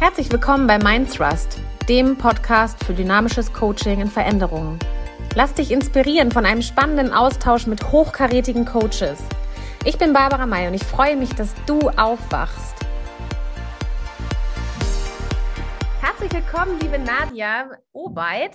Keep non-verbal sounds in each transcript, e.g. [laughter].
Herzlich willkommen bei Mindthrust, dem Podcast für dynamisches Coaching in Veränderungen. Lass dich inspirieren von einem spannenden Austausch mit hochkarätigen Coaches. Ich bin Barbara May und ich freue mich, dass du aufwachst. Herzlich willkommen, liebe Nadia Obeit,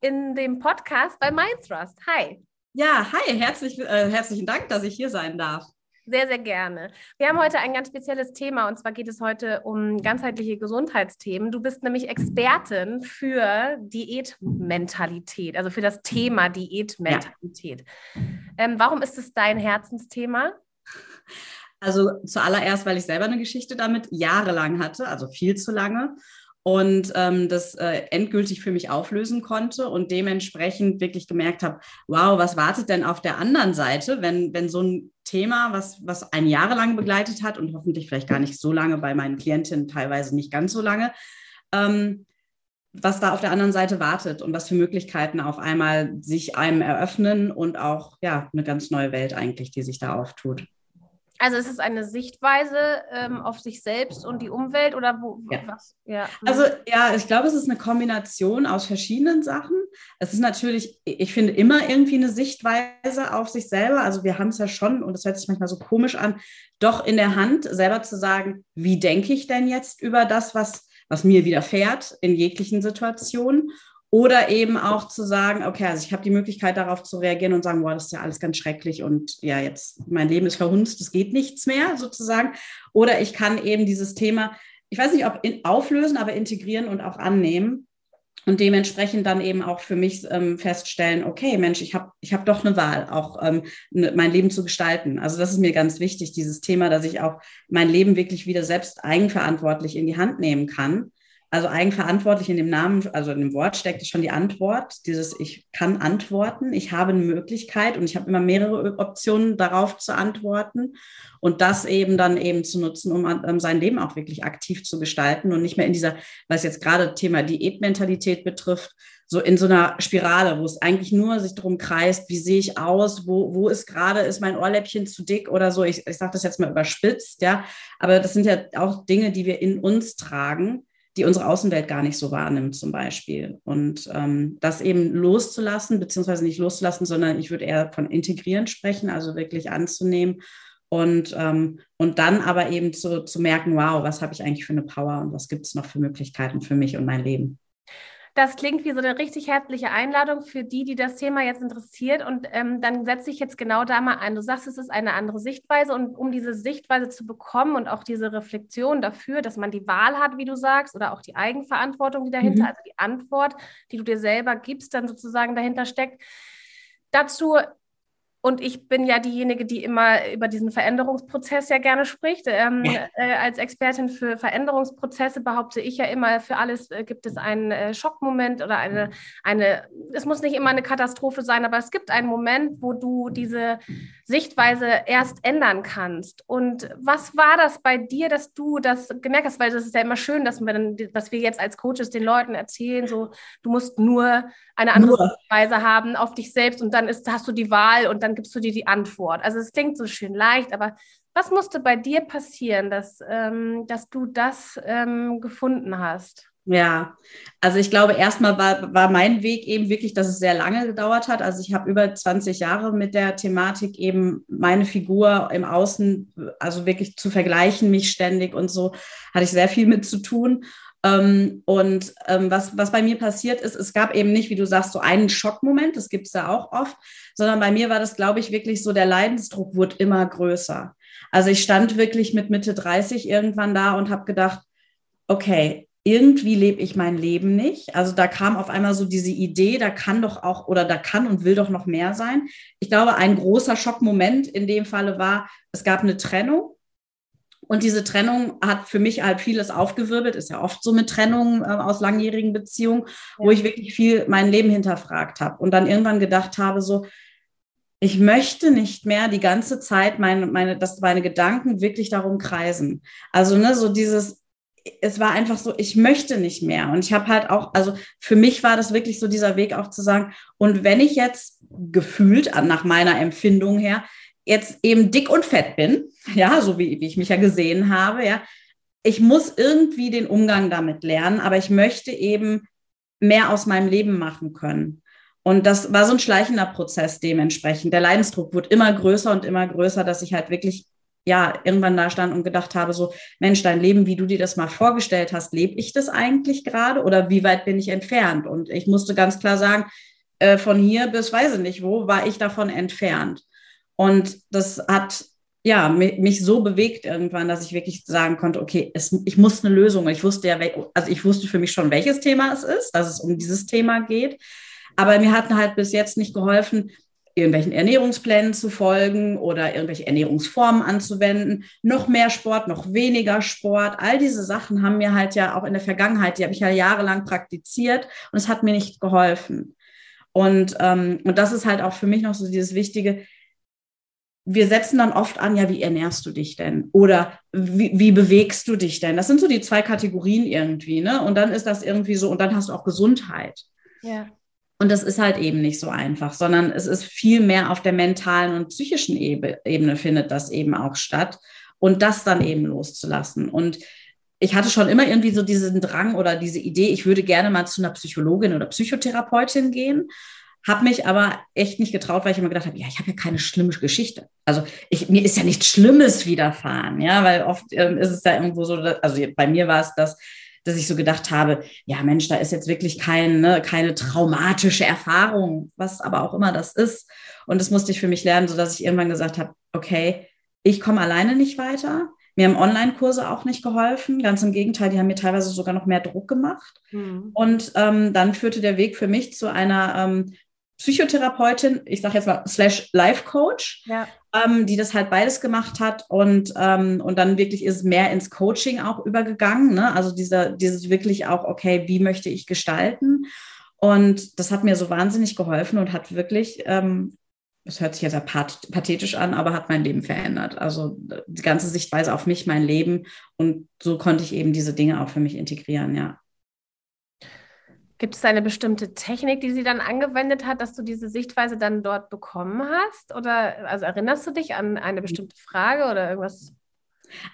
in dem Podcast bei Mindthrust. Hi. Ja, hi, herzlich, äh, herzlichen Dank, dass ich hier sein darf. Sehr, sehr gerne. Wir haben heute ein ganz spezielles Thema und zwar geht es heute um ganzheitliche Gesundheitsthemen. Du bist nämlich Expertin für Diätmentalität, also für das Thema Diätmentalität. Ja. Ähm, warum ist es dein Herzensthema? Also zuallererst, weil ich selber eine Geschichte damit jahrelang hatte, also viel zu lange und ähm, das äh, endgültig für mich auflösen konnte und dementsprechend wirklich gemerkt habe, wow, was wartet denn auf der anderen Seite, wenn, wenn so ein Thema, was, was ein Jahre lang begleitet hat und hoffentlich vielleicht gar nicht so lange bei meinen Klientinnen, teilweise nicht ganz so lange, ähm, was da auf der anderen Seite wartet und was für Möglichkeiten auf einmal sich einem eröffnen und auch ja eine ganz neue Welt eigentlich, die sich da auftut. Also ist es eine Sichtweise ähm, auf sich selbst und die Umwelt oder wo, ja. was? Ja. Also ja, ich glaube, es ist eine Kombination aus verschiedenen Sachen. Es ist natürlich, ich finde immer irgendwie eine Sichtweise auf sich selber. Also wir haben es ja schon, und das hört sich manchmal so komisch an, doch in der Hand, selber zu sagen, wie denke ich denn jetzt über das, was, was mir widerfährt in jeglichen Situationen oder eben auch zu sagen, okay, also ich habe die Möglichkeit darauf zu reagieren und sagen, boah, das ist ja alles ganz schrecklich und ja, jetzt mein Leben ist verhunzt, es geht nichts mehr sozusagen. Oder ich kann eben dieses Thema, ich weiß nicht, ob in, auflösen, aber integrieren und auch annehmen und dementsprechend dann eben auch für mich ähm, feststellen, okay, Mensch, ich habe ich hab doch eine Wahl, auch ähm, ne, mein Leben zu gestalten. Also das ist mir ganz wichtig, dieses Thema, dass ich auch mein Leben wirklich wieder selbst eigenverantwortlich in die Hand nehmen kann also eigenverantwortlich in dem Namen, also in dem Wort steckt schon die Antwort, dieses ich kann antworten, ich habe eine Möglichkeit und ich habe immer mehrere Optionen darauf zu antworten und das eben dann eben zu nutzen, um, um sein Leben auch wirklich aktiv zu gestalten und nicht mehr in dieser, was jetzt gerade Thema Diätmentalität betrifft, so in so einer Spirale, wo es eigentlich nur sich darum kreist, wie sehe ich aus, wo, wo ist gerade, ist mein Ohrläppchen zu dick oder so. Ich, ich sage das jetzt mal überspitzt, ja, aber das sind ja auch Dinge, die wir in uns tragen die unsere Außenwelt gar nicht so wahrnimmt zum Beispiel. Und ähm, das eben loszulassen, beziehungsweise nicht loszulassen, sondern ich würde eher von integrieren sprechen, also wirklich anzunehmen und, ähm, und dann aber eben zu, zu merken, wow, was habe ich eigentlich für eine Power und was gibt es noch für Möglichkeiten für mich und mein Leben. Das klingt wie so eine richtig herzliche Einladung für die, die das Thema jetzt interessiert. Und ähm, dann setze ich jetzt genau da mal ein. Du sagst, es ist eine andere Sichtweise. Und um diese Sichtweise zu bekommen und auch diese Reflexion dafür, dass man die Wahl hat, wie du sagst, oder auch die Eigenverantwortung, die dahinter, mhm. also die Antwort, die du dir selber gibst, dann sozusagen dahinter steckt. Dazu und ich bin ja diejenige, die immer über diesen Veränderungsprozess ja gerne spricht. Ähm, äh, als Expertin für Veränderungsprozesse behaupte ich ja immer, für alles äh, gibt es einen äh, Schockmoment oder eine, eine, es muss nicht immer eine Katastrophe sein, aber es gibt einen Moment, wo du diese Sichtweise erst ändern kannst. Und was war das bei dir, dass du das gemerkt hast? Weil das ist ja immer schön, dass wir, dann, dass wir jetzt als Coaches den Leuten erzählen, so, du musst nur eine andere. Sichtweise haben auf dich selbst und dann ist, hast du die Wahl und dann dann gibst du dir die Antwort. Also es klingt so schön leicht, aber was musste bei dir passieren, dass, ähm, dass du das ähm, gefunden hast? Ja, also ich glaube, erstmal war, war mein Weg eben wirklich, dass es sehr lange gedauert hat. Also ich habe über 20 Jahre mit der Thematik eben meine Figur im Außen, also wirklich zu vergleichen, mich ständig und so, hatte ich sehr viel mit zu tun. Ähm, und ähm, was, was bei mir passiert ist, es gab eben nicht, wie du sagst, so einen Schockmoment, das gibt es ja auch oft, sondern bei mir war das, glaube ich, wirklich so, der Leidensdruck wurde immer größer. Also ich stand wirklich mit Mitte 30 irgendwann da und habe gedacht, okay, irgendwie lebe ich mein Leben nicht. Also da kam auf einmal so diese Idee, da kann doch auch oder da kann und will doch noch mehr sein. Ich glaube, ein großer Schockmoment in dem Falle war, es gab eine Trennung und diese Trennung hat für mich halt vieles aufgewirbelt, ist ja oft so mit Trennungen äh, aus langjährigen Beziehungen, wo ich wirklich viel mein Leben hinterfragt habe und dann irgendwann gedacht habe, so, ich möchte nicht mehr die ganze Zeit meine, meine, dass meine Gedanken wirklich darum kreisen. Also, ne, so dieses, es war einfach so, ich möchte nicht mehr. Und ich habe halt auch, also für mich war das wirklich so dieser Weg auch zu sagen, und wenn ich jetzt gefühlt, nach meiner Empfindung her, jetzt eben dick und fett bin, [laughs] ja, so wie, wie ich mich ja gesehen habe, ja, ich muss irgendwie den Umgang damit lernen, aber ich möchte eben mehr aus meinem Leben machen können. Und das war so ein schleichender Prozess dementsprechend. Der Leidensdruck wurde immer größer und immer größer, dass ich halt wirklich ja irgendwann da stand und gedacht habe, so Mensch, dein Leben, wie du dir das mal vorgestellt hast, lebe ich das eigentlich gerade oder wie weit bin ich entfernt? Und ich musste ganz klar sagen, äh, von hier bis weiß ich nicht wo, war ich davon entfernt. Und das hat ja, mich so bewegt irgendwann, dass ich wirklich sagen konnte, okay, es, ich muss eine Lösung. Ich wusste ja, also ich wusste für mich schon, welches Thema es ist, dass es um dieses Thema geht. Aber mir hat halt bis jetzt nicht geholfen, irgendwelchen Ernährungsplänen zu folgen oder irgendwelche Ernährungsformen anzuwenden. Noch mehr Sport, noch weniger Sport. All diese Sachen haben mir halt ja auch in der Vergangenheit, die habe ich ja jahrelang praktiziert und es hat mir nicht geholfen. Und, ähm, und das ist halt auch für mich noch so dieses Wichtige, wir setzen dann oft an, ja, wie ernährst du dich denn? Oder wie, wie, bewegst du dich denn? Das sind so die zwei Kategorien irgendwie, ne? Und dann ist das irgendwie so, und dann hast du auch Gesundheit. Ja. Und das ist halt eben nicht so einfach, sondern es ist viel mehr auf der mentalen und psychischen Ebene findet das eben auch statt. Und das dann eben loszulassen. Und ich hatte schon immer irgendwie so diesen Drang oder diese Idee, ich würde gerne mal zu einer Psychologin oder Psychotherapeutin gehen. Habe mich aber echt nicht getraut, weil ich immer gedacht habe, ja, ich habe ja keine schlimme Geschichte. Also ich, mir ist ja nichts Schlimmes widerfahren, ja, weil oft ähm, ist es da irgendwo so, also bei mir war es das, dass ich so gedacht habe, ja Mensch, da ist jetzt wirklich kein, ne, keine traumatische Erfahrung, was aber auch immer das ist. Und das musste ich für mich lernen, sodass ich irgendwann gesagt habe, okay, ich komme alleine nicht weiter. Mir haben Online-Kurse auch nicht geholfen. Ganz im Gegenteil, die haben mir teilweise sogar noch mehr Druck gemacht. Mhm. Und ähm, dann führte der Weg für mich zu einer ähm, Psychotherapeutin, ich sage jetzt mal slash Life Coach, ja. ähm, die das halt beides gemacht hat und, ähm, und dann wirklich ist mehr ins Coaching auch übergegangen. Ne? Also dieser, dieses wirklich auch, okay, wie möchte ich gestalten? Und das hat mir so wahnsinnig geholfen und hat wirklich, ähm, das hört sich jetzt pathetisch an, aber hat mein Leben verändert. Also die ganze Sichtweise auf mich, mein Leben und so konnte ich eben diese Dinge auch für mich integrieren, ja. Gibt es eine bestimmte Technik, die sie dann angewendet hat, dass du diese Sichtweise dann dort bekommen hast? Oder also erinnerst du dich an eine bestimmte Frage oder irgendwas?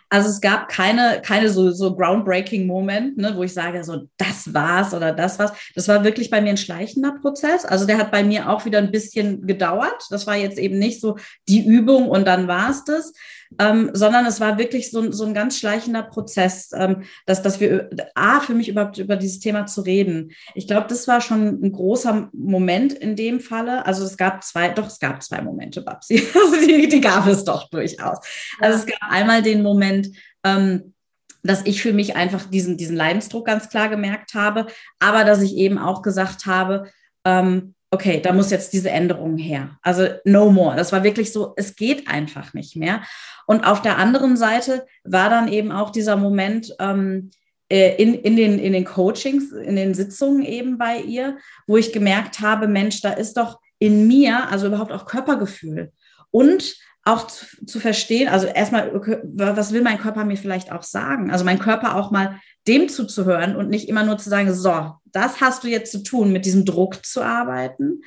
Also es gab keine, keine so, so groundbreaking Moment, ne, wo ich sage, so das war's oder das war's. Das war wirklich bei mir ein schleichender Prozess. Also der hat bei mir auch wieder ein bisschen gedauert. Das war jetzt eben nicht so die Übung und dann war's das, ähm, sondern es war wirklich so, so ein ganz schleichender Prozess, ähm, dass, dass wir, A, für mich überhaupt über dieses Thema zu reden. Ich glaube, das war schon ein großer Moment in dem Falle. Also es gab zwei, doch, es gab zwei Momente, Babsi. [laughs] Also die, die gab es doch durchaus. Also es gab einmal den Moment, ähm, dass ich für mich einfach diesen, diesen Leidensdruck ganz klar gemerkt habe, aber dass ich eben auch gesagt habe, ähm, okay, da muss jetzt diese Änderung her. Also no more. Das war wirklich so, es geht einfach nicht mehr. Und auf der anderen Seite war dann eben auch dieser Moment ähm, äh, in, in, den, in den Coachings, in den Sitzungen eben bei ihr, wo ich gemerkt habe, Mensch, da ist doch in mir, also überhaupt auch Körpergefühl. Und auch zu, zu, verstehen, also erstmal, was will mein Körper mir vielleicht auch sagen? Also mein Körper auch mal dem zuzuhören und nicht immer nur zu sagen, so, das hast du jetzt zu tun, mit diesem Druck zu arbeiten.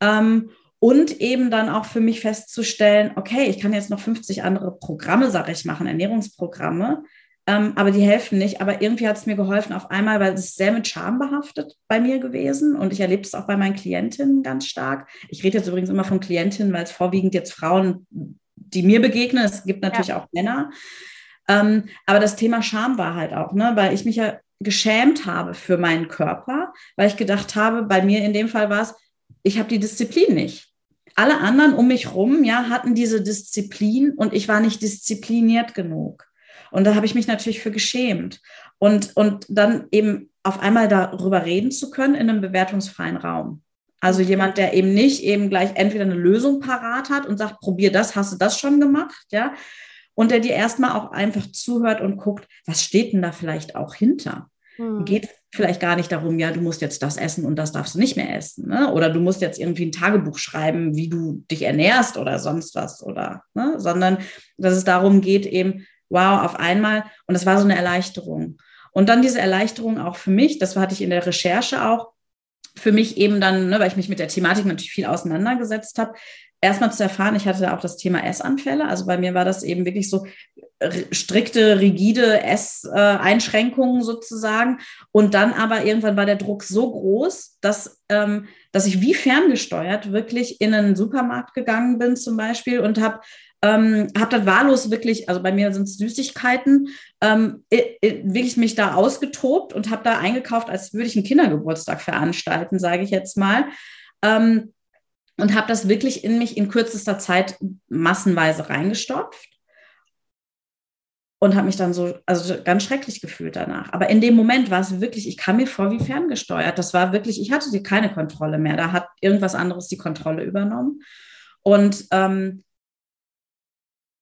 Ähm, und eben dann auch für mich festzustellen, okay, ich kann jetzt noch 50 andere Programme, sage ich, machen, Ernährungsprogramme, ähm, aber die helfen nicht. Aber irgendwie hat es mir geholfen, auf einmal, weil es sehr mit Scham behaftet bei mir gewesen und ich erlebe es auch bei meinen Klientinnen ganz stark. Ich rede jetzt übrigens immer von Klientinnen, weil es vorwiegend jetzt Frauen, die mir begegnen, es gibt natürlich ja. auch Männer. Ähm, aber das Thema Scham war halt auch, ne, weil ich mich ja geschämt habe für meinen Körper, weil ich gedacht habe, bei mir in dem Fall war es, ich habe die Disziplin nicht alle anderen um mich rum, ja, hatten diese Disziplin und ich war nicht diszipliniert genug. Und da habe ich mich natürlich für geschämt. Und, und dann eben auf einmal darüber reden zu können in einem bewertungsfreien Raum. Also jemand, der eben nicht eben gleich entweder eine Lösung parat hat und sagt, probier das, hast du das schon gemacht, ja? Und der dir erstmal auch einfach zuhört und guckt, was steht denn da vielleicht auch hinter? Hm. Geht vielleicht gar nicht darum, ja, du musst jetzt das essen und das darfst du nicht mehr essen. Ne? Oder du musst jetzt irgendwie ein Tagebuch schreiben, wie du dich ernährst oder sonst was. Oder, ne? Sondern dass es darum geht, eben, wow, auf einmal. Und das war so eine Erleichterung. Und dann diese Erleichterung auch für mich, das hatte ich in der Recherche auch, für mich eben dann, ne, weil ich mich mit der Thematik natürlich viel auseinandergesetzt habe, erstmal zu erfahren, ich hatte auch das Thema Essanfälle. Also bei mir war das eben wirklich so strikte, rigide Esseinschränkungen sozusagen. Und dann aber irgendwann war der Druck so groß, dass, ähm, dass ich wie ferngesteuert wirklich in einen Supermarkt gegangen bin zum Beispiel und habe ähm, habe dann wahllos wirklich, also bei mir sind es Süßigkeiten, ähm, wirklich mich da ausgetobt und habe da eingekauft, als würde ich einen Kindergeburtstag veranstalten, sage ich jetzt mal. Ähm, und habe das wirklich in mich in kürzester Zeit massenweise reingestopft und habe mich dann so, also ganz schrecklich gefühlt danach. Aber in dem Moment war es wirklich, ich kam mir vor wie ferngesteuert. Das war wirklich, ich hatte keine Kontrolle mehr. Da hat irgendwas anderes die Kontrolle übernommen. Und, ähm,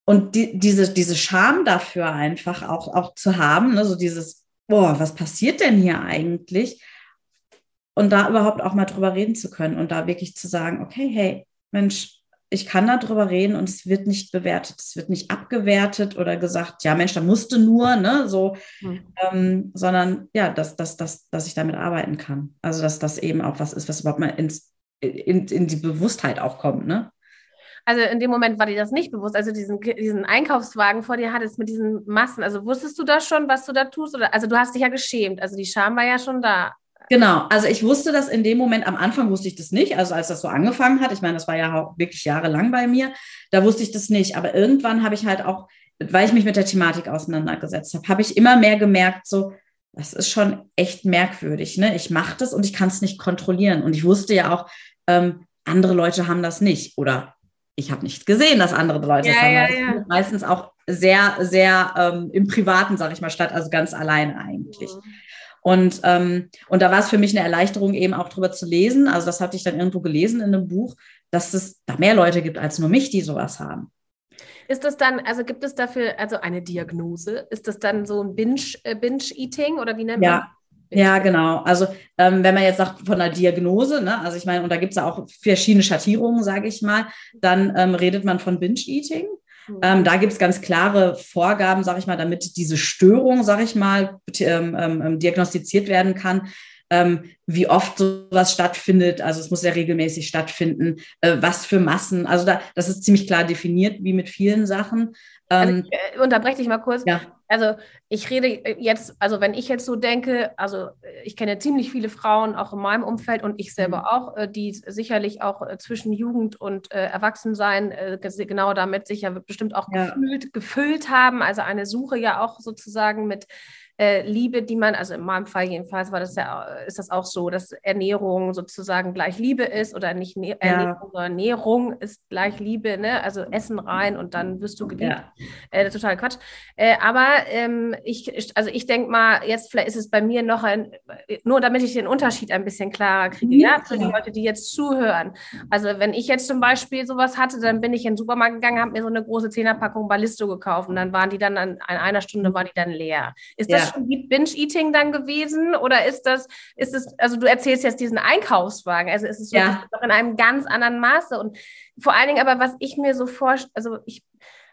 und die, diese, diese Scham dafür einfach auch, auch zu haben, ne, so dieses, boah, was passiert denn hier eigentlich? Und da überhaupt auch mal drüber reden zu können und da wirklich zu sagen, okay, hey, Mensch, ich kann da drüber reden und es wird nicht bewertet, es wird nicht abgewertet oder gesagt, ja Mensch, da musste nur, ne, so, mhm. ähm, sondern ja, dass, dass, dass, dass ich damit arbeiten kann. Also dass das eben auch was ist, was überhaupt mal ins, in, in die Bewusstheit auch kommt, ne? Also in dem Moment war dir das nicht bewusst, also diesen, diesen Einkaufswagen vor dir hattest mit diesen Massen. Also wusstest du da schon, was du da tust? Oder also du hast dich ja geschämt, also die Scham war ja schon da. Genau, also ich wusste das in dem Moment, am Anfang wusste ich das nicht, also als das so angefangen hat, ich meine, das war ja wirklich jahrelang bei mir, da wusste ich das nicht, aber irgendwann habe ich halt auch, weil ich mich mit der Thematik auseinandergesetzt habe, habe ich immer mehr gemerkt, so, das ist schon echt merkwürdig, ne? Ich mache das und ich kann es nicht kontrollieren und ich wusste ja auch, ähm, andere Leute haben das nicht oder ich habe nicht gesehen, dass andere Leute ja, das haben. Ja, ja. Meistens auch sehr, sehr ähm, im Privaten, sage ich mal, statt, also ganz alleine eigentlich. Mhm. Und, ähm, und da war es für mich eine Erleichterung, eben auch drüber zu lesen. Also das hatte ich dann irgendwo gelesen in einem Buch, dass es da mehr Leute gibt als nur mich, die sowas haben. Ist das dann, also gibt es dafür also eine Diagnose? Ist das dann so ein Binge-Eating äh, Binge oder wie nennt man ja. Ja, genau. Also ähm, wenn man jetzt sagt von einer Diagnose, ne, also ich meine, und da gibt es ja auch verschiedene Schattierungen, sage ich mal, dann ähm, redet man von Binge-Eating. Ähm, da gibt es ganz klare Vorgaben, sage ich mal, damit diese Störung, sage ich mal, ähm, ähm, ähm, diagnostiziert werden kann. Ähm, wie oft sowas stattfindet, also es muss ja regelmäßig stattfinden, äh, was für Massen, also da, das ist ziemlich klar definiert, wie mit vielen Sachen. Also ähm, ich, äh, unterbreche dich mal kurz. Ja. Also ich rede jetzt, also wenn ich jetzt so denke, also ich kenne ziemlich viele Frauen auch in meinem Umfeld und ich selber mhm. auch, äh, die sicherlich auch äh, zwischen Jugend und äh, Erwachsensein äh, genau damit sicher bestimmt auch ja. gefüllt, gefüllt haben. Also eine Suche ja auch sozusagen mit äh, Liebe, die man, also in meinem Fall jedenfalls war das ja, ist das auch so, dass Ernährung sozusagen gleich Liebe ist oder nicht ne Ernährung, sondern Ernährung ist gleich Liebe, ne? Also Essen rein und dann wirst du geliebt. Ja. Äh, total Quatsch. Äh, aber ähm, ich, also ich denke mal, jetzt vielleicht ist es bei mir noch ein, nur damit ich den Unterschied ein bisschen klarer kriege, ja, ja für die Leute, die jetzt zuhören. Also wenn ich jetzt zum Beispiel sowas hatte, dann bin ich in den Supermarkt gegangen, habe mir so eine große Zehnerpackung Ballisto gekauft und dann waren die dann an, an einer Stunde war die dann leer. Ist das schon Binge-Eating dann gewesen? Oder ist das, ist es, also du erzählst jetzt diesen Einkaufswagen, also ist es ja. in einem ganz anderen Maße. Und vor allen Dingen aber, was ich mir so vorstelle, also ich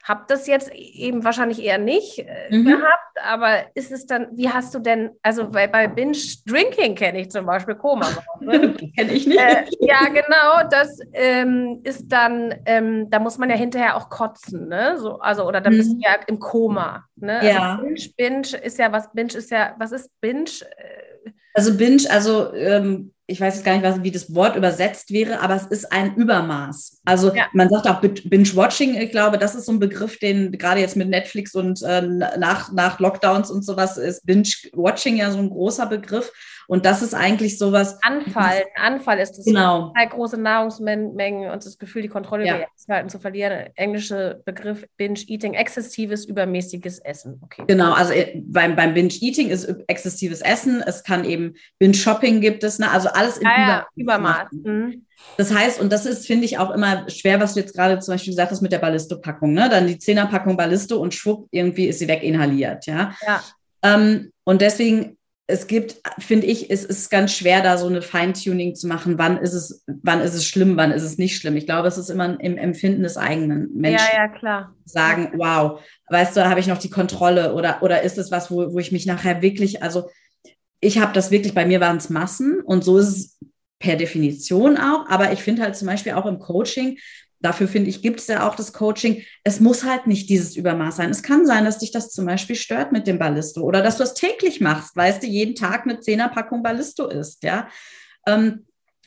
habe das jetzt eben wahrscheinlich eher nicht äh, mhm. gehabt, aber ist es dann, wie hast du denn, also bei, bei Binge Drinking kenne ich zum Beispiel Koma. Ne? [laughs] kenne ich nicht. Äh, ja, genau, das ähm, ist dann, ähm, da muss man ja hinterher auch kotzen, ne? So, also, oder dann mhm. bist du ja im Koma. Ne? Also ja. Binge, Binge ist ja was, Binge ist ja, was ist Binge? Äh, also Binge, also ähm, ich weiß jetzt gar nicht, was, wie das Wort übersetzt wäre, aber es ist ein Übermaß. Also ja. man sagt auch Binge-Watching, ich glaube, das ist so ein Begriff, den gerade jetzt mit Netflix und äh, nach, nach Lockdowns und sowas ist Binge-Watching ja so ein großer Begriff. Und das ist eigentlich sowas. Anfall, Anfall ist das. Genau. Halt große Nahrungsmengen und das Gefühl, die Kontrolle ja. über Essverhalten zu verlieren. Englische Begriff Binge-Eating, exzessives, übermäßiges Essen. Okay. Genau, also äh, beim, beim Binge-Eating ist exzessives Essen. Es kann eben Binge-Shopping gibt es, ne? also alles in ja, Über Übermaß. Mhm. Das heißt, und das ist, finde ich, auch immer schwer, was du jetzt gerade zum Beispiel gesagt hast mit der Ballisto-Packung, ne? Dann die Zehnerpackung Ballisto und schwupp, irgendwie ist sie weginhaliert, ja. ja. Ähm, und deswegen es gibt, finde ich, es ist ganz schwer, da so eine Feintuning zu machen. Wann ist es, wann ist es schlimm, wann ist es nicht schlimm? Ich glaube, es ist immer im Empfinden des eigenen Menschen. Ja, ja, klar. Sagen, wow, weißt du, da habe ich noch die Kontrolle oder, oder ist es was, wo, wo ich mich nachher wirklich, also ich habe das wirklich, bei mir waren es Massen und so ist es per Definition auch. Aber ich finde halt zum Beispiel auch im Coaching, dafür finde ich, gibt es ja auch das Coaching. Es muss halt nicht dieses Übermaß sein. Es kann sein, dass dich das zum Beispiel stört mit dem Ballisto oder dass du es täglich machst, weißt du, jeden Tag eine Zehnerpackung Ballisto isst, ja. Ähm,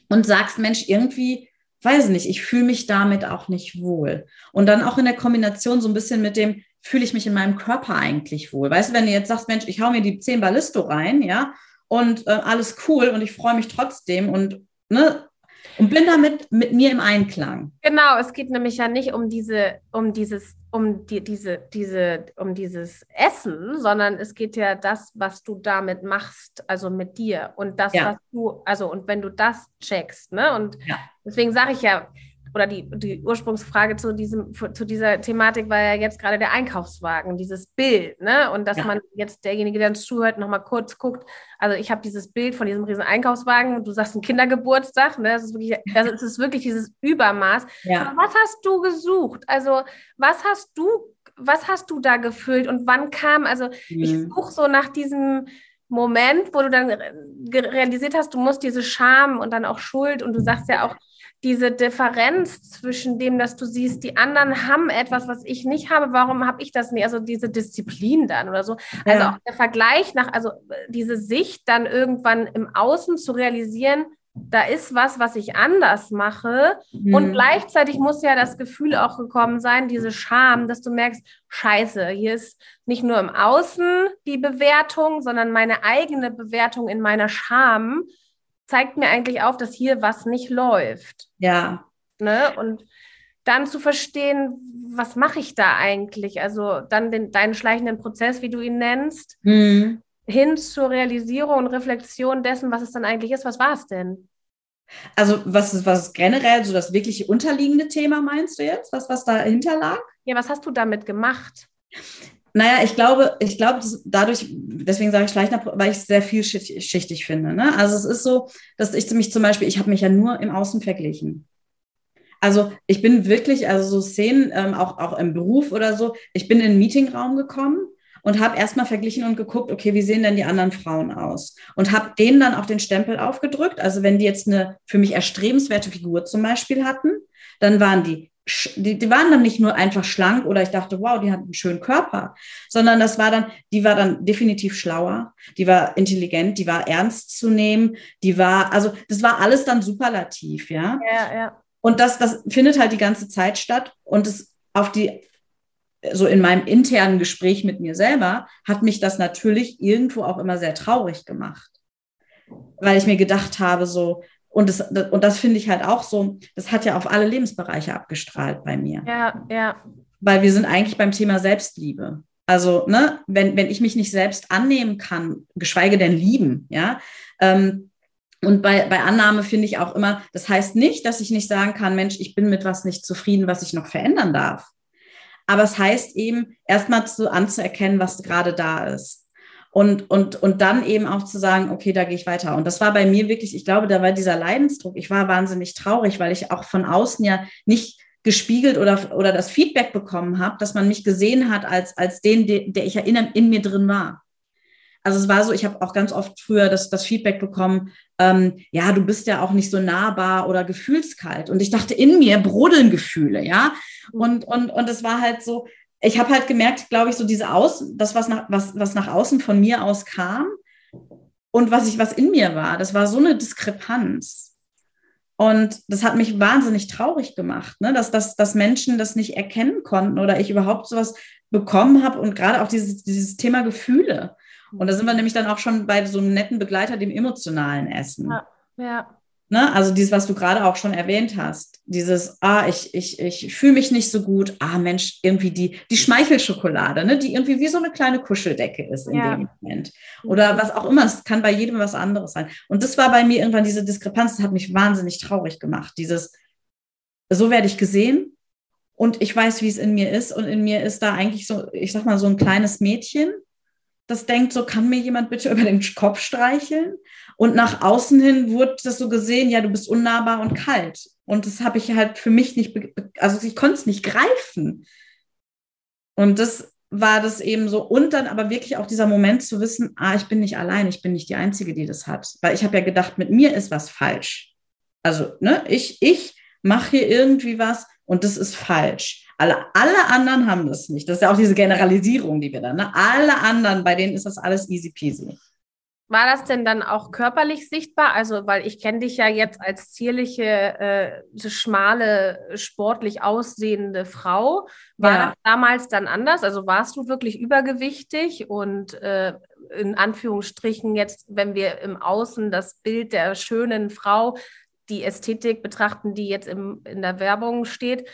und sagst, Mensch, irgendwie, weiß nicht, ich fühle mich damit auch nicht wohl. Und dann auch in der Kombination so ein bisschen mit dem, fühle ich mich in meinem Körper eigentlich wohl? Weißt du, wenn du jetzt sagst, Mensch, ich hau mir die zehn Ballisto rein, ja, und äh, alles cool und ich freue mich trotzdem und ne, und bin damit mit mir im Einklang. Genau, es geht nämlich ja nicht um diese, um dieses, um die, diese, diese, um dieses Essen, sondern es geht ja das, was du damit machst, also mit dir und das, ja. was du, also und wenn du das checkst, ne? Und ja. deswegen sage ich ja, oder die, die Ursprungsfrage zu, diesem, zu dieser Thematik war ja jetzt gerade der Einkaufswagen, dieses Bild, ne? Und dass ja. man jetzt derjenige, der uns zuhört, nochmal kurz guckt. Also ich habe dieses Bild von diesem riesen Einkaufswagen und du sagst ein Kindergeburtstag, ne? Das ist wirklich, also es ist wirklich dieses Übermaß. Ja. Was hast du gesucht? Also was hast du, was hast du da gefüllt und wann kam, also mhm. ich suche so nach diesem Moment, wo du dann realisiert hast, du musst diese Scham und dann auch Schuld und du sagst ja auch, diese Differenz zwischen dem, dass du siehst, die anderen haben etwas, was ich nicht habe, warum habe ich das nicht? Also diese Disziplin dann oder so. Also ja. auch der Vergleich nach, also diese Sicht dann irgendwann im Außen zu realisieren, da ist was, was ich anders mache. Mhm. Und gleichzeitig muss ja das Gefühl auch gekommen sein, diese Scham, dass du merkst, scheiße, hier ist nicht nur im Außen die Bewertung, sondern meine eigene Bewertung in meiner Scham zeigt mir eigentlich auf, dass hier was nicht läuft. Ja. Ne? Und dann zu verstehen, was mache ich da eigentlich? Also dann den, deinen schleichenden Prozess, wie du ihn nennst, mhm. Hin zur Realisierung und Reflexion dessen, was es dann eigentlich ist. Was war es denn? Also was ist, was ist generell so das wirklich unterliegende Thema, meinst du jetzt? Was, was dahinter lag? Ja, was hast du damit gemacht? Naja, ich glaube, ich glaube, dadurch, deswegen sage ich Schleichner, weil ich es sehr vielschichtig finde. Ne? Also es ist so, dass ich mich zum Beispiel, ich habe mich ja nur im Außen verglichen. Also ich bin wirklich, also so Szenen, ähm, auch, auch im Beruf oder so, ich bin in einen Meetingraum gekommen und habe erstmal verglichen und geguckt, okay, wie sehen denn die anderen Frauen aus? Und habe denen dann auch den Stempel aufgedrückt. Also wenn die jetzt eine für mich erstrebenswerte Figur zum Beispiel hatten, dann waren die die, die waren dann nicht nur einfach schlank oder ich dachte, wow, die hat einen schönen Körper, sondern das war dann, die war dann definitiv schlauer, die war intelligent, die war ernst zu nehmen, die war, also das war alles dann superlativ, ja. Ja, ja. Und das, das findet halt die ganze Zeit statt und es auf die, so in meinem internen Gespräch mit mir selber, hat mich das natürlich irgendwo auch immer sehr traurig gemacht. Weil ich mir gedacht habe, so, und das, und das finde ich halt auch so, das hat ja auf alle Lebensbereiche abgestrahlt bei mir. Ja, ja. Weil wir sind eigentlich beim Thema Selbstliebe. Also, ne, wenn, wenn ich mich nicht selbst annehmen kann, geschweige denn lieben, ja. Ähm, und bei, bei Annahme finde ich auch immer, das heißt nicht, dass ich nicht sagen kann, Mensch, ich bin mit was nicht zufrieden, was ich noch verändern darf. Aber es heißt eben, erstmal zu, anzuerkennen, was gerade da ist. Und, und, und dann eben auch zu sagen, okay, da gehe ich weiter. Und das war bei mir wirklich, ich glaube, da war dieser Leidensdruck. Ich war wahnsinnig traurig, weil ich auch von außen ja nicht gespiegelt oder, oder das Feedback bekommen habe, dass man mich gesehen hat als, als den, der ich ja in, in mir drin war. Also es war so, ich habe auch ganz oft früher das, das Feedback bekommen, ähm, ja, du bist ja auch nicht so nahbar oder gefühlskalt. Und ich dachte, in mir brodeln Gefühle, ja. Und, und, und es war halt so, ich habe halt gemerkt, glaube ich, so diese Aus, das, was nach, was, was nach außen von mir aus kam und was ich, was in mir war, das war so eine Diskrepanz. Und das hat mich wahnsinnig traurig gemacht, ne? dass, dass, dass Menschen das nicht erkennen konnten oder ich überhaupt sowas bekommen habe und gerade auch dieses, dieses Thema Gefühle. Und da sind wir nämlich dann auch schon bei so einem netten Begleiter, dem emotionalen Essen. Ja, ja. Ne? Also dieses, was du gerade auch schon erwähnt hast, dieses, ah, ich, ich, ich fühle mich nicht so gut, ah Mensch, irgendwie die, die Schmeichelschokolade, ne? die irgendwie wie so eine kleine Kuscheldecke ist in ja. dem Moment. Oder was auch immer, es kann bei jedem was anderes sein. Und das war bei mir irgendwann diese Diskrepanz, das hat mich wahnsinnig traurig gemacht. Dieses, so werde ich gesehen und ich weiß, wie es in mir ist. Und in mir ist da eigentlich so, ich sag mal, so ein kleines Mädchen, das denkt, so kann mir jemand bitte [laughs] über den Kopf streicheln. Und nach außen hin wurde das so gesehen, ja, du bist unnahbar und kalt. Und das habe ich halt für mich nicht, also ich konnte es nicht greifen. Und das war das eben so. Und dann aber wirklich auch dieser Moment zu wissen, ah, ich bin nicht allein, ich bin nicht die Einzige, die das hat. Weil ich habe ja gedacht, mit mir ist was falsch. Also, ne, ich, ich mache hier irgendwie was, und das ist falsch. Alle, alle anderen haben das nicht. Das ist ja auch diese Generalisierung, die wir dann, ne? Alle anderen, bei denen ist das alles easy peasy. War das denn dann auch körperlich sichtbar? Also, weil ich kenne dich ja jetzt als zierliche, äh, schmale, sportlich aussehende Frau. War ja. das damals dann anders? Also warst du wirklich übergewichtig und äh, in Anführungsstrichen jetzt, wenn wir im Außen das Bild der schönen Frau, die Ästhetik betrachten, die jetzt im, in der Werbung steht,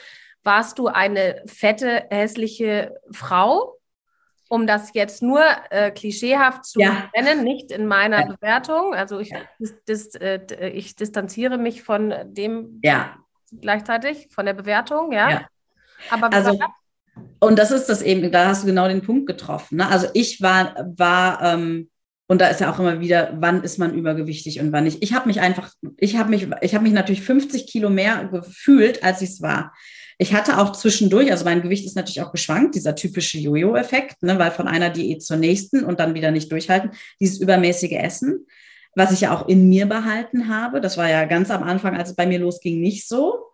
warst du eine fette, hässliche Frau? um das jetzt nur äh, klischeehaft zu ja. nennen, nicht in meiner ja. Bewertung. Also ich, dis, dis, äh, ich distanziere mich von dem ja. gleichzeitig, von der Bewertung, ja. ja. Aber also, und das ist das eben, da hast du genau den Punkt getroffen. Ne? Also ich war, war ähm, und da ist ja auch immer wieder, wann ist man übergewichtig und wann nicht. Ich habe mich einfach, ich habe mich, ich habe mich natürlich 50 Kilo mehr gefühlt, als ich es war. Ich hatte auch zwischendurch, also mein Gewicht ist natürlich auch geschwankt, dieser typische Jojo-Effekt, ne, weil von einer Diät zur nächsten und dann wieder nicht durchhalten, dieses übermäßige Essen, was ich ja auch in mir behalten habe. Das war ja ganz am Anfang, als es bei mir losging, nicht so.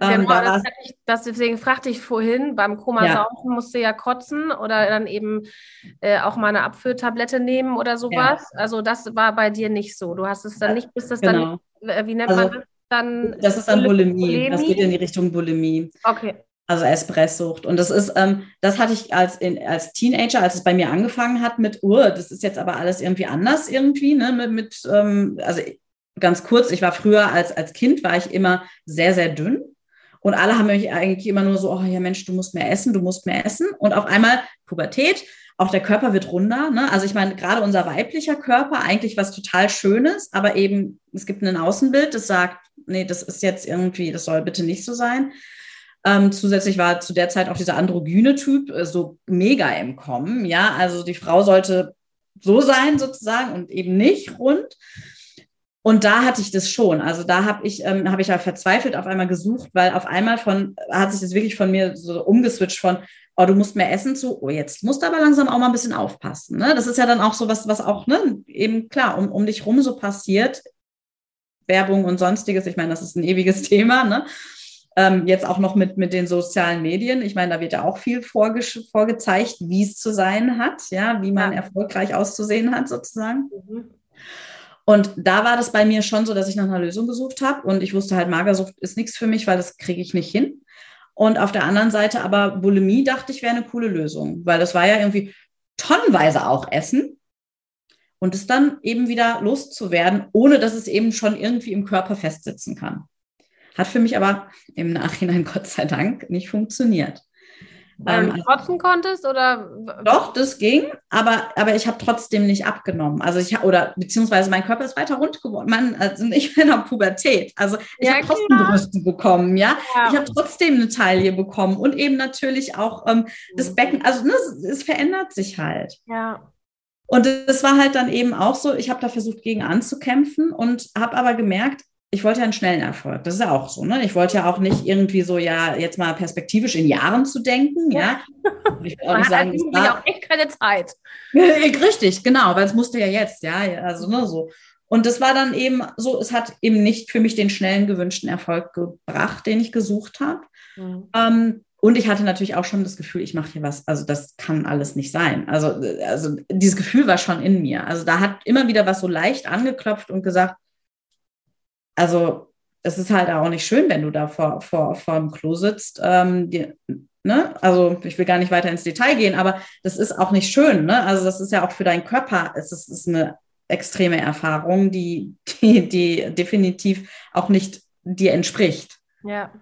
Ähm, genau, ähm, da das, ich, das, deswegen fragte ich vorhin, beim Koma ja. saufen musste ja kotzen oder dann eben äh, auch mal eine Abführtablette nehmen oder sowas. Ja. Also das war bei dir nicht so. Du hast es dann nicht, bis das genau. dann, wie nennt also, man das? Dann. Das ist dann Bulimie. Bulimie. Das geht in die Richtung Bulimie. Okay. Also Espresssucht. Und das ist, ähm, das hatte ich als, in, als Teenager, als es bei mir angefangen hat mit, oh, das ist jetzt aber alles irgendwie anders irgendwie, ne, mit, mit ähm, also ganz kurz, ich war früher als, als Kind, war ich immer sehr, sehr dünn. Und alle haben mich eigentlich immer nur so, oh ja Mensch, du musst mehr essen, du musst mehr essen. Und auf einmal Pubertät, auch der Körper wird runder. Ne? Also ich meine, gerade unser weiblicher Körper, eigentlich was total Schönes, aber eben, es gibt ein Außenbild, das sagt, nee, das ist jetzt irgendwie, das soll bitte nicht so sein. Ähm, zusätzlich war zu der Zeit auch dieser androgyne Typ äh, so mega im Kommen. Ja, also die Frau sollte so sein sozusagen und eben nicht rund. Und da hatte ich das schon. Also da habe ich, ähm, habe ich ja verzweifelt auf einmal gesucht, weil auf einmal von, hat sich das wirklich von mir so umgeswitcht von, oh, du musst mehr essen zu, oh, jetzt musst du aber langsam auch mal ein bisschen aufpassen. Ne? Das ist ja dann auch so was, was auch, ne, eben klar, um, um dich rum so passiert, Werbung und sonstiges. Ich meine, das ist ein ewiges [laughs] Thema. Ne? Ähm, jetzt auch noch mit, mit den sozialen Medien. Ich meine, da wird ja auch viel vorge vorgezeigt, wie es zu sein hat, ja, wie man ja. erfolgreich auszusehen hat, sozusagen. Mhm. Und da war das bei mir schon so, dass ich nach einer Lösung gesucht habe und ich wusste halt, Magersucht ist nichts für mich, weil das kriege ich nicht hin. Und auf der anderen Seite aber Bulimie dachte ich wäre eine coole Lösung, weil das war ja irgendwie tonnenweise auch Essen und es dann eben wieder loszuwerden, ohne dass es eben schon irgendwie im Körper festsitzen kann. Hat für mich aber im Nachhinein [laughs] Gott sei Dank nicht funktioniert. Ähm, du kotzen konntest oder? Doch, das ging, aber, aber ich habe trotzdem nicht abgenommen. Also ich oder beziehungsweise mein Körper ist weiter rund geworden. Man, also ich bin in der Pubertät. Also ich ja, habe trotzdem Brüste bekommen, ja. ja. Ich habe trotzdem eine Taille bekommen und eben natürlich auch ähm, das mhm. Becken. Also ne, es, es verändert sich halt. Ja. Und das war halt dann eben auch so, ich habe da versucht, gegen anzukämpfen und habe aber gemerkt, ich wollte ja einen schnellen Erfolg. Das ist ja auch so. Ne? Ich wollte ja auch nicht irgendwie so, ja, jetzt mal perspektivisch in Jahren zu denken. Ja. ja. Ich will auch nicht sagen, es war auch echt keine Zeit. [laughs] Richtig, genau, weil es musste ja jetzt, ja, also nur ne, so. Und das war dann eben so, es hat eben nicht für mich den schnellen gewünschten Erfolg gebracht, den ich gesucht habe. Mhm. Ähm, und ich hatte natürlich auch schon das Gefühl, ich mache hier was, also das kann alles nicht sein. Also, also dieses Gefühl war schon in mir. Also da hat immer wieder was so leicht angeklopft und gesagt, also es ist halt auch nicht schön, wenn du da vor, vor, vor dem Klo sitzt. Ähm, die, ne? Also ich will gar nicht weiter ins Detail gehen, aber das ist auch nicht schön. Ne? Also das ist ja auch für deinen Körper, es ist, ist eine extreme Erfahrung, die, die, die definitiv auch nicht dir entspricht. Ja.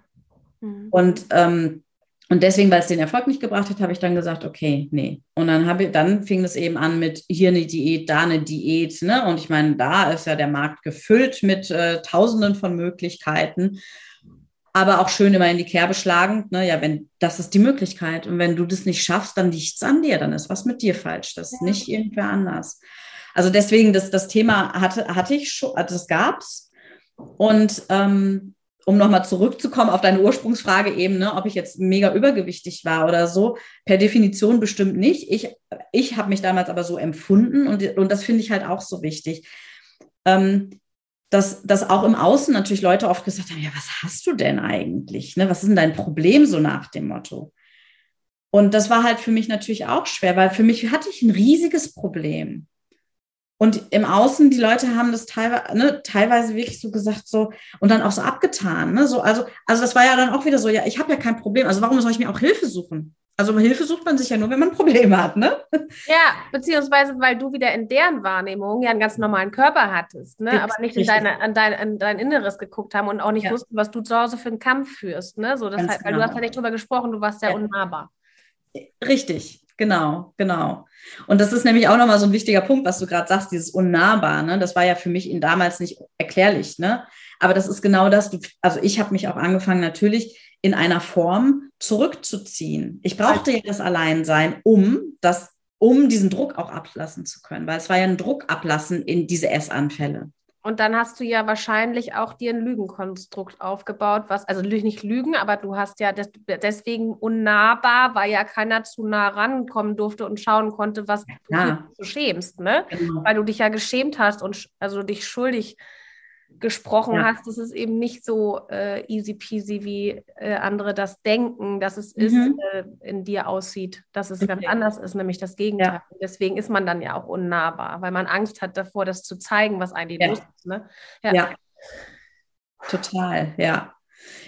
Mhm. Und ähm, und deswegen, weil es den Erfolg nicht gebracht hat, habe ich dann gesagt, okay, nee. Und dann habe ich, dann fing es eben an mit hier eine Diät, da eine Diät, ne? Und ich meine, da ist ja der Markt gefüllt mit äh, Tausenden von Möglichkeiten, aber auch schön immer in die Kerbe schlagend, ne? Ja, wenn das ist die Möglichkeit und wenn du das nicht schaffst, dann liegt es an dir, dann ist was mit dir falsch, das ist ja. nicht irgendwer anders. Also deswegen, das, das Thema hatte, hatte ich schon, also das gab's und ähm, um nochmal zurückzukommen auf deine Ursprungsfrage eben, ne, ob ich jetzt mega übergewichtig war oder so, per Definition bestimmt nicht. Ich, ich habe mich damals aber so empfunden und, und das finde ich halt auch so wichtig. Ähm, dass, dass auch im Außen natürlich Leute oft gesagt haben, ja, was hast du denn eigentlich? Ne? Was ist denn dein Problem so nach dem Motto? Und das war halt für mich natürlich auch schwer, weil für mich hatte ich ein riesiges Problem. Und im Außen, die Leute haben das teilweise, ne, teilweise wirklich so gesagt, so, und dann auch so abgetan. Ne? So, also, also das war ja dann auch wieder so, ja, ich habe ja kein Problem. Also warum soll ich mir auch Hilfe suchen? Also Hilfe sucht man sich ja nur, wenn man Probleme hat, ne? Ja, beziehungsweise weil du wieder in deren Wahrnehmung ja einen ganz normalen Körper hattest, ne? Aber nicht in deine, an, dein, an dein Inneres geguckt haben und auch nicht ja. wussten, was du zu Hause für einen Kampf führst, ne? So, das heißt, weil genau. du hast ja nicht drüber gesprochen, du warst ja, ja. unnahbar. Richtig, genau, genau. Und das ist nämlich auch nochmal so ein wichtiger Punkt, was du gerade sagst, dieses Unnahbar, ne? Das war ja für mich in damals nicht erklärlich, ne? Aber das ist genau das, du, also ich habe mich auch angefangen, natürlich in einer Form zurückzuziehen. Ich brauchte ja das Alleinsein, um das, um diesen Druck auch ablassen zu können, weil es war ja ein Druck ablassen in diese Essanfälle. Und dann hast du ja wahrscheinlich auch dir ein Lügenkonstrukt aufgebaut, was, also nicht Lügen, aber du hast ja des, deswegen unnahbar, weil ja keiner zu nah rankommen durfte und schauen konnte, was ja. du schämst, ne? Genau. Weil du dich ja geschämt hast und also dich schuldig gesprochen ja. hast, das ist eben nicht so äh, easy peasy, wie äh, andere das denken, dass es mhm. ist, äh, in dir aussieht, dass es okay. ganz anders ist, nämlich das Gegenteil. Ja. Deswegen ist man dann ja auch unnahbar, weil man Angst hat davor, das zu zeigen, was eigentlich ja. los ist. Ne? Ja. ja. total, ja.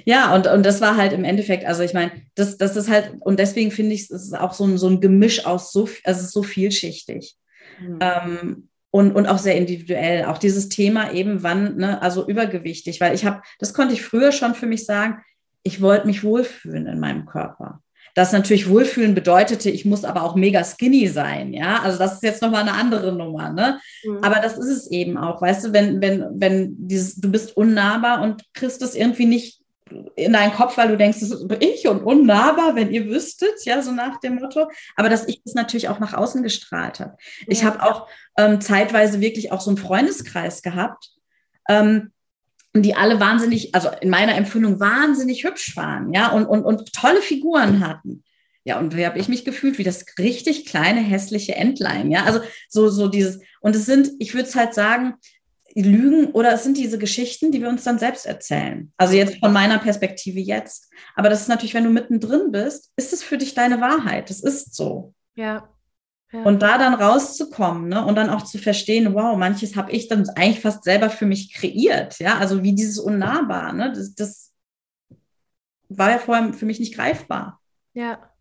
Ja, und, und das war halt im Endeffekt, also ich meine, das, das ist halt, und deswegen finde ich, es ist auch so ein, so ein Gemisch aus so, also es ist so vielschichtig. Mhm. Ähm, und, und auch sehr individuell. Auch dieses Thema eben, wann, ne, also übergewichtig, weil ich habe, das konnte ich früher schon für mich sagen, ich wollte mich wohlfühlen in meinem Körper. Das natürlich Wohlfühlen bedeutete, ich muss aber auch mega skinny sein, ja. Also das ist jetzt nochmal eine andere Nummer, ne? Mhm. Aber das ist es eben auch, weißt du, wenn, wenn, wenn dieses, du bist unnahbar und kriegst es irgendwie nicht in deinen Kopf, weil du denkst, das ist ich und unnahbar, wenn ihr wüsstet, ja, so nach dem Motto. Aber dass ich das natürlich auch nach außen gestrahlt habe. Ja. Ich habe auch ähm, zeitweise wirklich auch so einen Freundeskreis gehabt, ähm, die alle wahnsinnig, also in meiner Empfindung wahnsinnig hübsch waren, ja, und, und, und tolle Figuren hatten. Ja, und wie habe ich mich gefühlt? Wie das richtig kleine, hässliche Entlein, ja. Also so, so dieses, und es sind, ich würde es halt sagen, Lügen oder es sind diese Geschichten, die wir uns dann selbst erzählen. Also jetzt von meiner Perspektive jetzt. Aber das ist natürlich, wenn du mittendrin bist, ist es für dich deine Wahrheit. Das ist so. Ja. ja. Und da dann rauszukommen ne, und dann auch zu verstehen, wow, manches habe ich dann eigentlich fast selber für mich kreiert. Ja, also wie dieses Unnahbar. Ne, das, das war ja vorher für mich nicht greifbar. Ja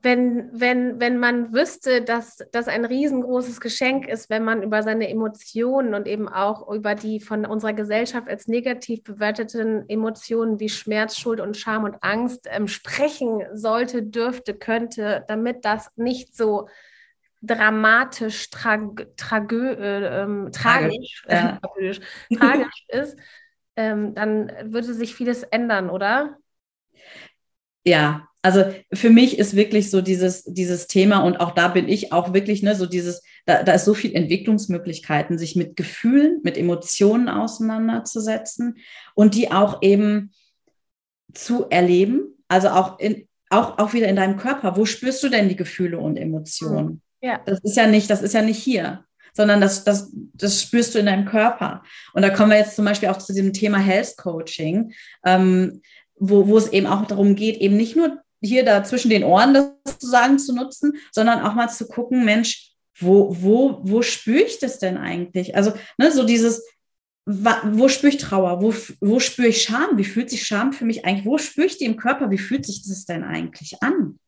wenn, wenn, wenn man wüsste, dass das ein riesengroßes Geschenk ist, wenn man über seine Emotionen und eben auch über die von unserer Gesellschaft als negativ bewerteten Emotionen wie Schmerz, Schuld und Scham und Angst ähm, sprechen sollte, dürfte, könnte, damit das nicht so dramatisch, trag, tragö, äh, ähm, tragisch, ja. [laughs] äh, tragisch ist, ähm, dann würde sich vieles ändern, oder? Ja, also für mich ist wirklich so dieses, dieses Thema und auch da bin ich auch wirklich, ne, so dieses, da, da ist so viel Entwicklungsmöglichkeiten, sich mit Gefühlen, mit Emotionen auseinanderzusetzen und die auch eben zu erleben. Also auch in, auch, auch wieder in deinem Körper. Wo spürst du denn die Gefühle und Emotionen? Ja. Das ist ja nicht, das ist ja nicht hier, sondern das, das, das spürst du in deinem Körper. Und da kommen wir jetzt zum Beispiel auch zu diesem Thema Health Coaching. Ähm, wo, wo es eben auch darum geht, eben nicht nur hier da zwischen den Ohren das sozusagen zu nutzen, sondern auch mal zu gucken, Mensch, wo, wo, wo spüre ich das denn eigentlich? Also, ne, so dieses, wo spüre ich Trauer? Wo, wo spüre ich Scham? Wie fühlt sich Scham für mich eigentlich? Wo spüre ich die im Körper? Wie fühlt sich das denn eigentlich an?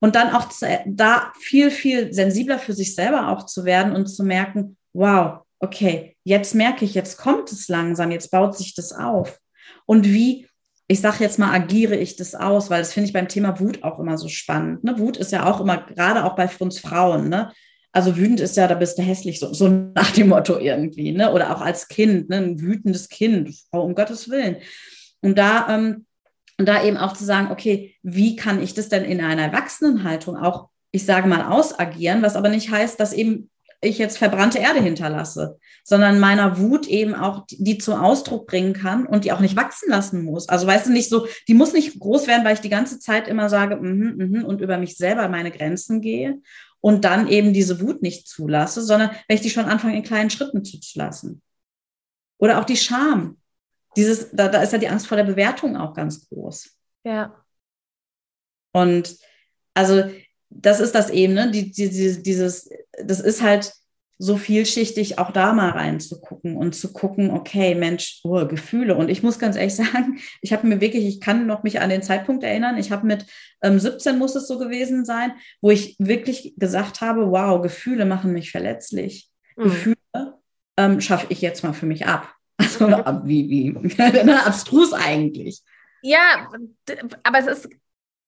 Und dann auch da viel, viel sensibler für sich selber auch zu werden und zu merken, wow, okay, jetzt merke ich, jetzt kommt es langsam, jetzt baut sich das auf. Und wie, ich sage jetzt mal, agiere ich das aus, weil das finde ich beim Thema Wut auch immer so spannend. Ne? Wut ist ja auch immer, gerade auch bei uns Frauen, ne? Also wütend ist ja, da bist du hässlich, so, so [laughs] nach dem Motto irgendwie, ne? Oder auch als Kind, ne? ein wütendes Kind, um Gottes Willen. Und da, ähm, und da eben auch zu sagen, okay, wie kann ich das denn in einer Erwachsenenhaltung auch, ich sage mal, ausagieren, was aber nicht heißt, dass eben ich jetzt verbrannte Erde hinterlasse, sondern meiner Wut eben auch die, die zum Ausdruck bringen kann und die auch nicht wachsen lassen muss. Also weißt du nicht so, die muss nicht groß werden, weil ich die ganze Zeit immer sage, mm -hmm, mm -hmm, und über mich selber meine Grenzen gehe und dann eben diese Wut nicht zulasse, sondern wenn ich die schon anfange, in kleinen Schritten zuzulassen. Oder auch die Scham. Dieses, da, da ist ja die Angst vor der Bewertung auch ganz groß. Ja. Und also das ist das eben, ne? Die, die, dieses, das ist halt so vielschichtig, auch da mal reinzugucken und zu gucken, okay, Mensch, oh, Gefühle. Und ich muss ganz ehrlich [laughs] sagen, ich habe mir wirklich, ich kann noch mich an den Zeitpunkt erinnern, ich habe mit ähm, 17 muss es so gewesen sein, wo ich wirklich gesagt habe, wow, Gefühle machen mich verletzlich. Mhm. Gefühle ähm, schaffe ich jetzt mal für mich ab. [laughs] Also wie, wie, [laughs] abstrus eigentlich. Ja, aber es ist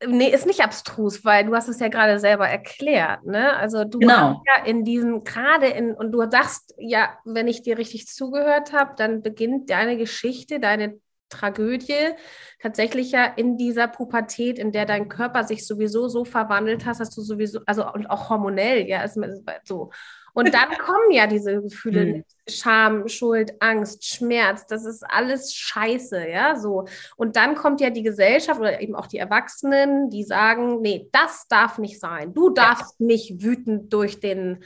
Nee, ist nicht abstrus, weil du hast es ja gerade selber erklärt, ne? Also du genau. ja in diesem, gerade in, und du sagst, ja, wenn ich dir richtig zugehört habe, dann beginnt deine Geschichte, deine Tragödie tatsächlich ja in dieser Pubertät, in der dein Körper sich sowieso so verwandelt hast, dass du sowieso, also und auch hormonell, ja, ist so. Und dann [laughs] kommen ja diese Gefühle, mhm. Scham, Schuld, Angst, Schmerz, das ist alles Scheiße, ja, so. Und dann kommt ja die Gesellschaft oder eben auch die Erwachsenen, die sagen, nee, das darf nicht sein. Du darfst ja. nicht wütend durch den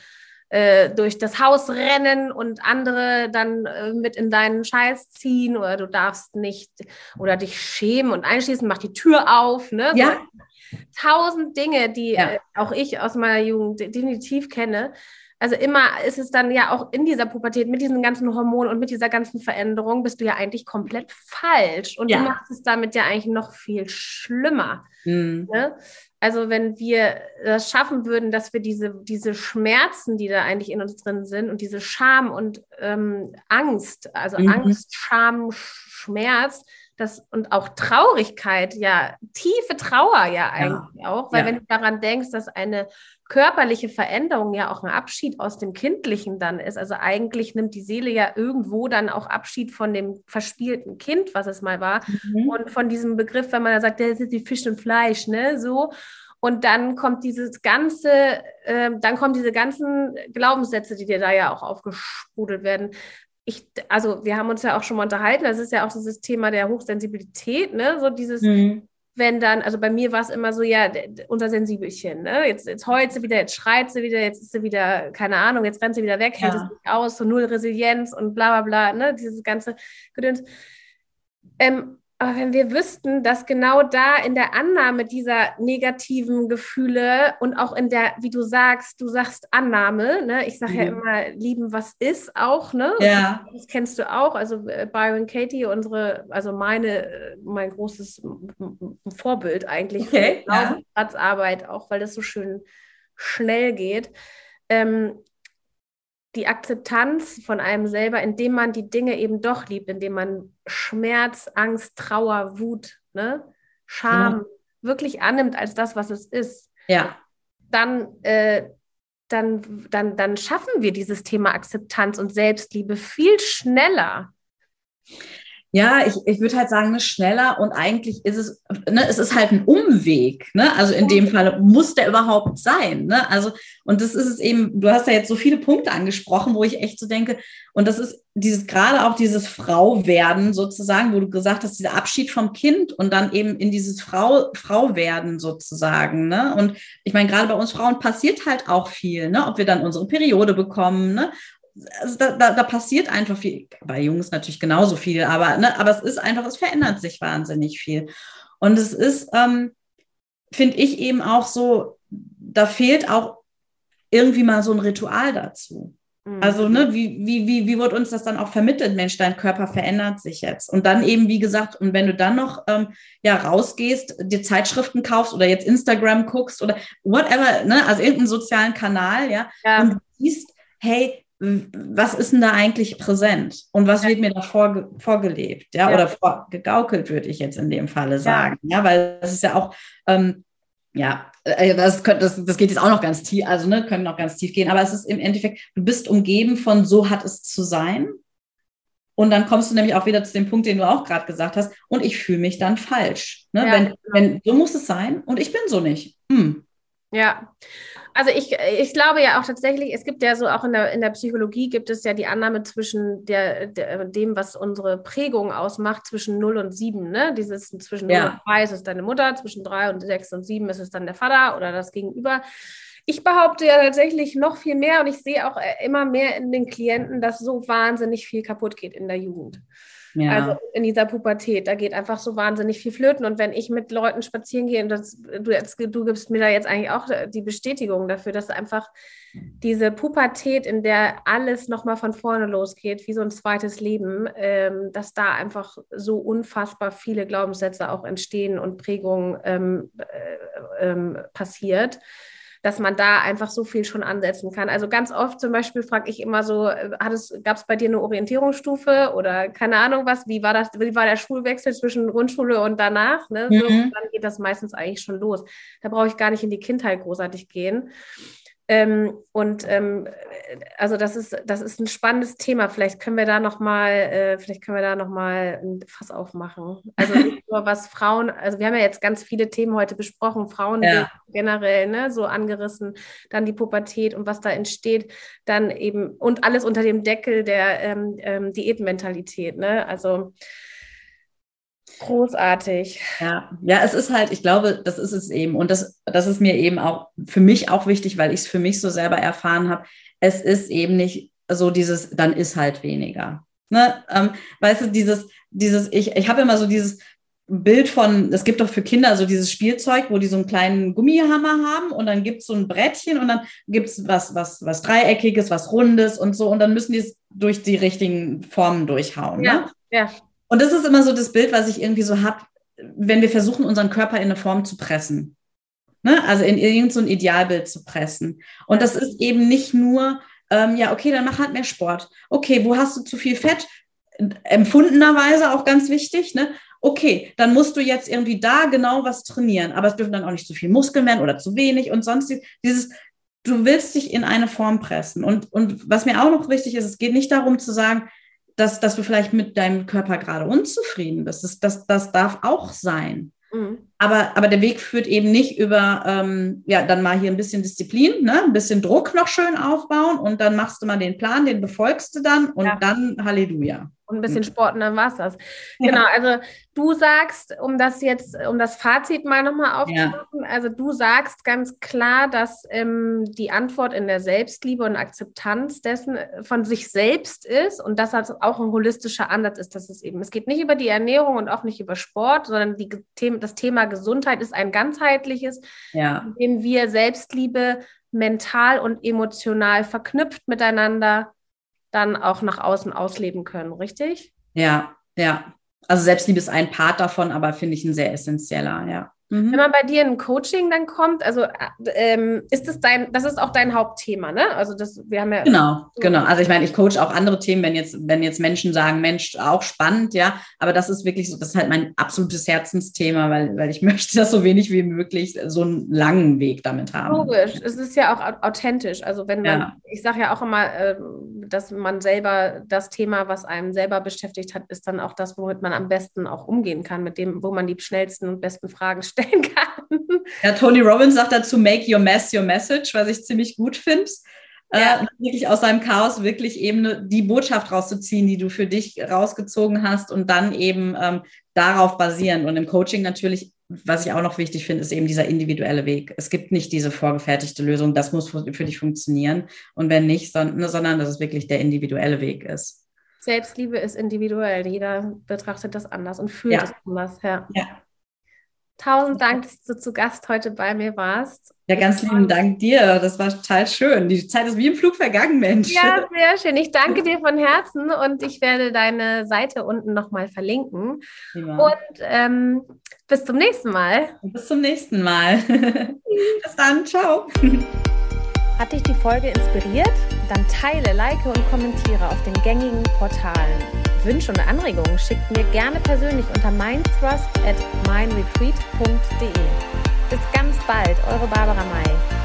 äh, durch das Haus rennen und andere dann äh, mit in deinen Scheiß ziehen oder du darfst nicht oder dich schämen und einschließen, mach die Tür auf, ne? Ja. tausend Dinge, die ja. äh, auch ich aus meiner Jugend definitiv kenne. Also immer ist es dann ja auch in dieser Pubertät mit diesen ganzen Hormonen und mit dieser ganzen Veränderung bist du ja eigentlich komplett falsch und ja. du machst es damit ja eigentlich noch viel schlimmer. Mhm. Ne? Also wenn wir das schaffen würden, dass wir diese, diese Schmerzen, die da eigentlich in uns drin sind und diese Scham und ähm, Angst, also mhm. Angst, Scham, Schmerz, das und auch Traurigkeit, ja, tiefe Trauer ja eigentlich ja. auch, weil ja. wenn du daran denkst, dass eine körperliche Veränderung ja auch ein Abschied aus dem Kindlichen dann ist. Also eigentlich nimmt die Seele ja irgendwo dann auch Abschied von dem verspielten Kind, was es mal war. Mhm. Und von diesem Begriff, wenn man da sagt, das ist die Fisch und Fleisch, ne, so. Und dann kommt dieses ganze, äh, dann kommen diese ganzen Glaubenssätze, die dir da ja auch aufgesprudelt werden. Ich, also wir haben uns ja auch schon mal unterhalten, das ist ja auch dieses Thema der Hochsensibilität, ne? So dieses, mhm wenn dann, also bei mir war es immer so, ja, unser Sensibelchen, ne? Jetzt, jetzt heult sie wieder, jetzt schreit sie wieder, jetzt ist sie wieder, keine Ahnung, jetzt rennt sie wieder weg, hält es nicht aus, so null Resilienz und bla bla bla, ne? Dieses ganze Gedöns. Ähm, aber wenn wir wüssten, dass genau da in der Annahme dieser negativen Gefühle und auch in der, wie du sagst, du sagst Annahme, ne? Ich sage mhm. ja immer, lieben, was ist auch, ne? Ja. Das kennst du auch. Also äh, Byron Katie, unsere, also meine, äh, mein großes Vorbild eigentlich okay, für ja. auch weil das so schön schnell geht. Ähm, die Akzeptanz von einem selber, indem man die Dinge eben doch liebt, indem man Schmerz, Angst, Trauer, Wut, ne, Scham ja. wirklich annimmt als das, was es ist. Ja. Dann, äh, dann, dann, dann schaffen wir dieses Thema Akzeptanz und Selbstliebe viel schneller. Ja, ich, ich würde halt sagen, ne, schneller und eigentlich ist es, ne, es ist halt ein Umweg, ne? Also in dem Fall muss der überhaupt sein, ne? Also, und das ist es eben, du hast ja jetzt so viele Punkte angesprochen, wo ich echt so denke, und das ist dieses, gerade auch dieses Frauwerden sozusagen, wo du gesagt hast, dieser Abschied vom Kind und dann eben in dieses Frau, Frauwerden sozusagen, ne? Und ich meine, gerade bei uns Frauen passiert halt auch viel, ne? Ob wir dann unsere Periode bekommen, ne? Also da, da, da, passiert einfach viel, bei Jungs natürlich genauso viel, aber, ne, aber es ist einfach, es verändert sich wahnsinnig viel. Und es ist, ähm, finde ich eben auch so, da fehlt auch irgendwie mal so ein Ritual dazu. Mhm. Also, ne, wie, wie, wie, wie wird uns das dann auch vermittelt? Mensch, dein Körper verändert sich jetzt. Und dann eben, wie gesagt, und wenn du dann noch ähm, ja rausgehst, dir Zeitschriften kaufst oder jetzt Instagram guckst oder whatever, ne, also irgendeinen sozialen Kanal, ja, ja. und siehst, hey, was ist denn da eigentlich präsent und was wird mir da vorge vorgelebt, ja, ja. oder vorgegaukelt, würde ich jetzt in dem Falle sagen, ja, ja weil das ist ja auch, ähm, ja, äh, das, könnte, das, das geht jetzt auch noch ganz tief, also ne, können noch ganz tief gehen, aber es ist im Endeffekt, du bist umgeben von so hat es zu sein und dann kommst du nämlich auch wieder zu dem Punkt, den du auch gerade gesagt hast, und ich fühle mich dann falsch, ne? Ja, wenn, wenn so muss es sein und ich bin so nicht. Hm Ja, also ich, ich glaube ja auch tatsächlich, es gibt ja so auch in der, in der Psychologie gibt es ja die Annahme zwischen der, der dem, was unsere Prägung ausmacht, zwischen 0 und 7. Ne? Dieses zwischen 0 ja. und 3 ist es deine Mutter, zwischen 3 und 6 und 7 ist es dann der Vater oder das Gegenüber. Ich behaupte ja tatsächlich noch viel mehr und ich sehe auch äh, immer mehr in den Klienten, dass so wahnsinnig viel kaputt geht in der Jugend. Ja. Also in dieser Pubertät, da geht einfach so wahnsinnig viel flöten. Und wenn ich mit Leuten spazieren gehe, und das, du, jetzt, du gibst mir da jetzt eigentlich auch die Bestätigung dafür, dass einfach diese Pubertät, in der alles nochmal von vorne losgeht, wie so ein zweites Leben, ähm, dass da einfach so unfassbar viele Glaubenssätze auch entstehen und Prägungen ähm, äh, ähm, passiert dass man da einfach so viel schon ansetzen kann. Also ganz oft zum Beispiel frage ich immer so, äh, gab es bei dir eine Orientierungsstufe oder keine Ahnung was, wie war das, wie war der Schulwechsel zwischen Grundschule und danach? Ne? So, mhm. dann geht das meistens eigentlich schon los. Da brauche ich gar nicht in die Kindheit großartig gehen. Ähm, und ähm, also das ist, das ist ein spannendes Thema. Vielleicht können wir da nochmal, äh, vielleicht können wir da noch mal ein Fass aufmachen. Also nicht [laughs] nur was Frauen, also wir haben ja jetzt ganz viele Themen heute besprochen, Frauen ja. generell, ne, so angerissen, dann die Pubertät und was da entsteht, dann eben und alles unter dem Deckel der ähm, ähm Diätmentalität, ne? Also Großartig. Ja, ja, es ist halt, ich glaube, das ist es eben. Und das, das ist mir eben auch für mich auch wichtig, weil ich es für mich so selber erfahren habe. Es ist eben nicht so dieses, dann ist halt weniger. Ne? Ähm, weißt du, dieses, dieses, ich, ich habe immer so dieses Bild von, es gibt doch für Kinder so dieses Spielzeug, wo die so einen kleinen Gummihammer haben und dann gibt es so ein Brettchen und dann gibt es was, was, was Dreieckiges, was Rundes und so und dann müssen die es durch die richtigen Formen durchhauen. Ja, ne? ja. Und das ist immer so das Bild, was ich irgendwie so habe, wenn wir versuchen, unseren Körper in eine Form zu pressen. Ne? Also in irgendein so Idealbild zu pressen. Und das ist eben nicht nur, ähm, ja, okay, dann mach halt mehr Sport. Okay, wo hast du zu viel Fett? Empfundenerweise auch ganz wichtig, ne? Okay, dann musst du jetzt irgendwie da genau was trainieren, aber es dürfen dann auch nicht zu viel Muskeln werden oder zu wenig und sonst dieses, du willst dich in eine Form pressen. Und, und was mir auch noch wichtig ist, es geht nicht darum zu sagen, dass, dass du vielleicht mit deinem Körper gerade unzufrieden bist. Das, das, das darf auch sein. Mhm. Aber, aber der Weg führt eben nicht über, ähm, ja, dann mal hier ein bisschen Disziplin, ne? ein bisschen Druck noch schön aufbauen und dann machst du mal den Plan, den befolgst du dann und ja. dann Halleluja. Und ein bisschen Sport und dann war es das. Genau, also du sagst, um das jetzt, um das Fazit mal nochmal aufzumachen, ja. also du sagst ganz klar, dass ähm, die Antwort in der Selbstliebe und Akzeptanz dessen äh, von sich selbst ist und dass das auch ein holistischer Ansatz ist, dass es eben, es geht nicht über die Ernährung und auch nicht über Sport, sondern die, das Thema Gesundheit ist ein ganzheitliches, ja. in dem wir Selbstliebe mental und emotional verknüpft miteinander dann auch nach außen ausleben können, richtig? Ja, ja. Also Selbstliebe ist ein Part davon, aber finde ich ein sehr essentieller, ja. Mhm. Wenn man bei dir in Coaching dann kommt, also äh, ähm, ist das dein, das ist auch dein Hauptthema, ne? Also das, wir haben ja. Genau, genau. Also ich meine, ich coach auch andere Themen, wenn jetzt, wenn jetzt Menschen sagen, Mensch, auch spannend, ja. Aber das ist wirklich so, das ist halt mein absolutes Herzensthema, weil, weil ich [laughs] möchte, dass so wenig wie möglich so einen langen Weg damit haben. Logisch, es ist ja auch authentisch. Also wenn man, ja. ich sage ja auch immer, äh, dass man selber das Thema, was einem selber beschäftigt hat, ist dann auch das, womit man am besten auch umgehen kann, mit dem, wo man die schnellsten und besten Fragen stellt stellen kann. [laughs] Ja, Tony Robbins sagt dazu, make your mess your message, was ich ziemlich gut finde. Äh, ja. Äh, wirklich aus deinem Chaos wirklich eben die Botschaft rauszuziehen, die du für dich rausgezogen hast und dann eben ähm, darauf basieren. Und im Coaching natürlich, was ich auch noch wichtig finde, ist eben dieser individuelle Weg. Es gibt nicht diese vorgefertigte Lösung, das muss für, für dich funktionieren. Und wenn nicht, sondern, sondern dass es wirklich der individuelle Weg ist. Selbstliebe ist individuell. Jeder betrachtet das anders und fühlt es anders. Ja. ja. Tausend Dank, dass du zu Gast heute bei mir warst. Ja, ganz lieben Dank dir. Das war total schön. Die Zeit ist wie im Flug vergangen, Mensch. Ja, sehr schön. Ich danke dir von Herzen und ich werde deine Seite unten nochmal verlinken. Ja. Und ähm, bis zum nächsten Mal. Bis zum nächsten Mal. [laughs] bis dann. Ciao. Hat dich die Folge inspiriert? Dann teile, like und kommentiere auf den gängigen Portalen. Wünsche und Anregungen schickt mir gerne persönlich unter mindthrust at mindretreat.de. Bis ganz bald, eure Barbara May.